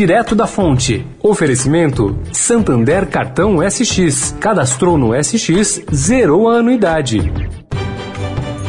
direto da fonte. Oferecimento: Santander Cartão SX. Cadastrou no SX, zerou a anuidade.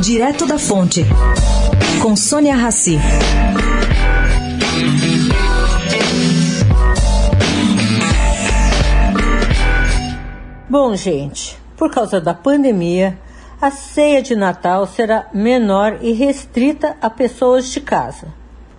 Direto da Fonte, com Sônia Rassi. Bom, gente, por causa da pandemia, a ceia de Natal será menor e restrita a pessoas de casa.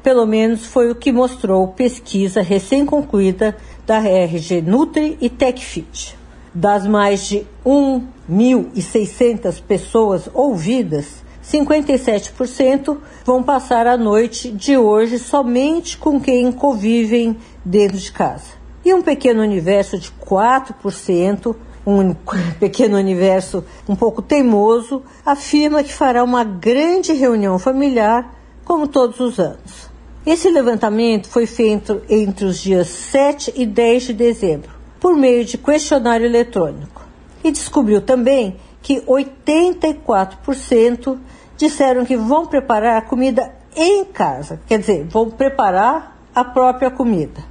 Pelo menos foi o que mostrou pesquisa recém-concluída da RG Nutri e TechFit. Das mais de 1.600 pessoas ouvidas, 57% vão passar a noite de hoje somente com quem convivem dentro de casa. E um pequeno universo de 4%, um pequeno universo um pouco teimoso, afirma que fará uma grande reunião familiar, como todos os anos. Esse levantamento foi feito entre os dias 7 e 10 de dezembro, por meio de questionário eletrônico. E descobriu também que 84% disseram que vão preparar a comida em casa, quer dizer, vão preparar a própria comida.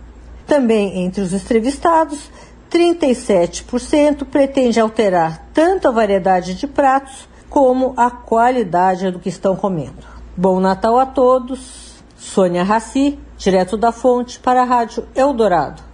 Também entre os entrevistados, 37% pretende alterar tanto a variedade de pratos como a qualidade do que estão comendo. Bom Natal a todos. Sônia Raci, direto da fonte para a Rádio Eldorado.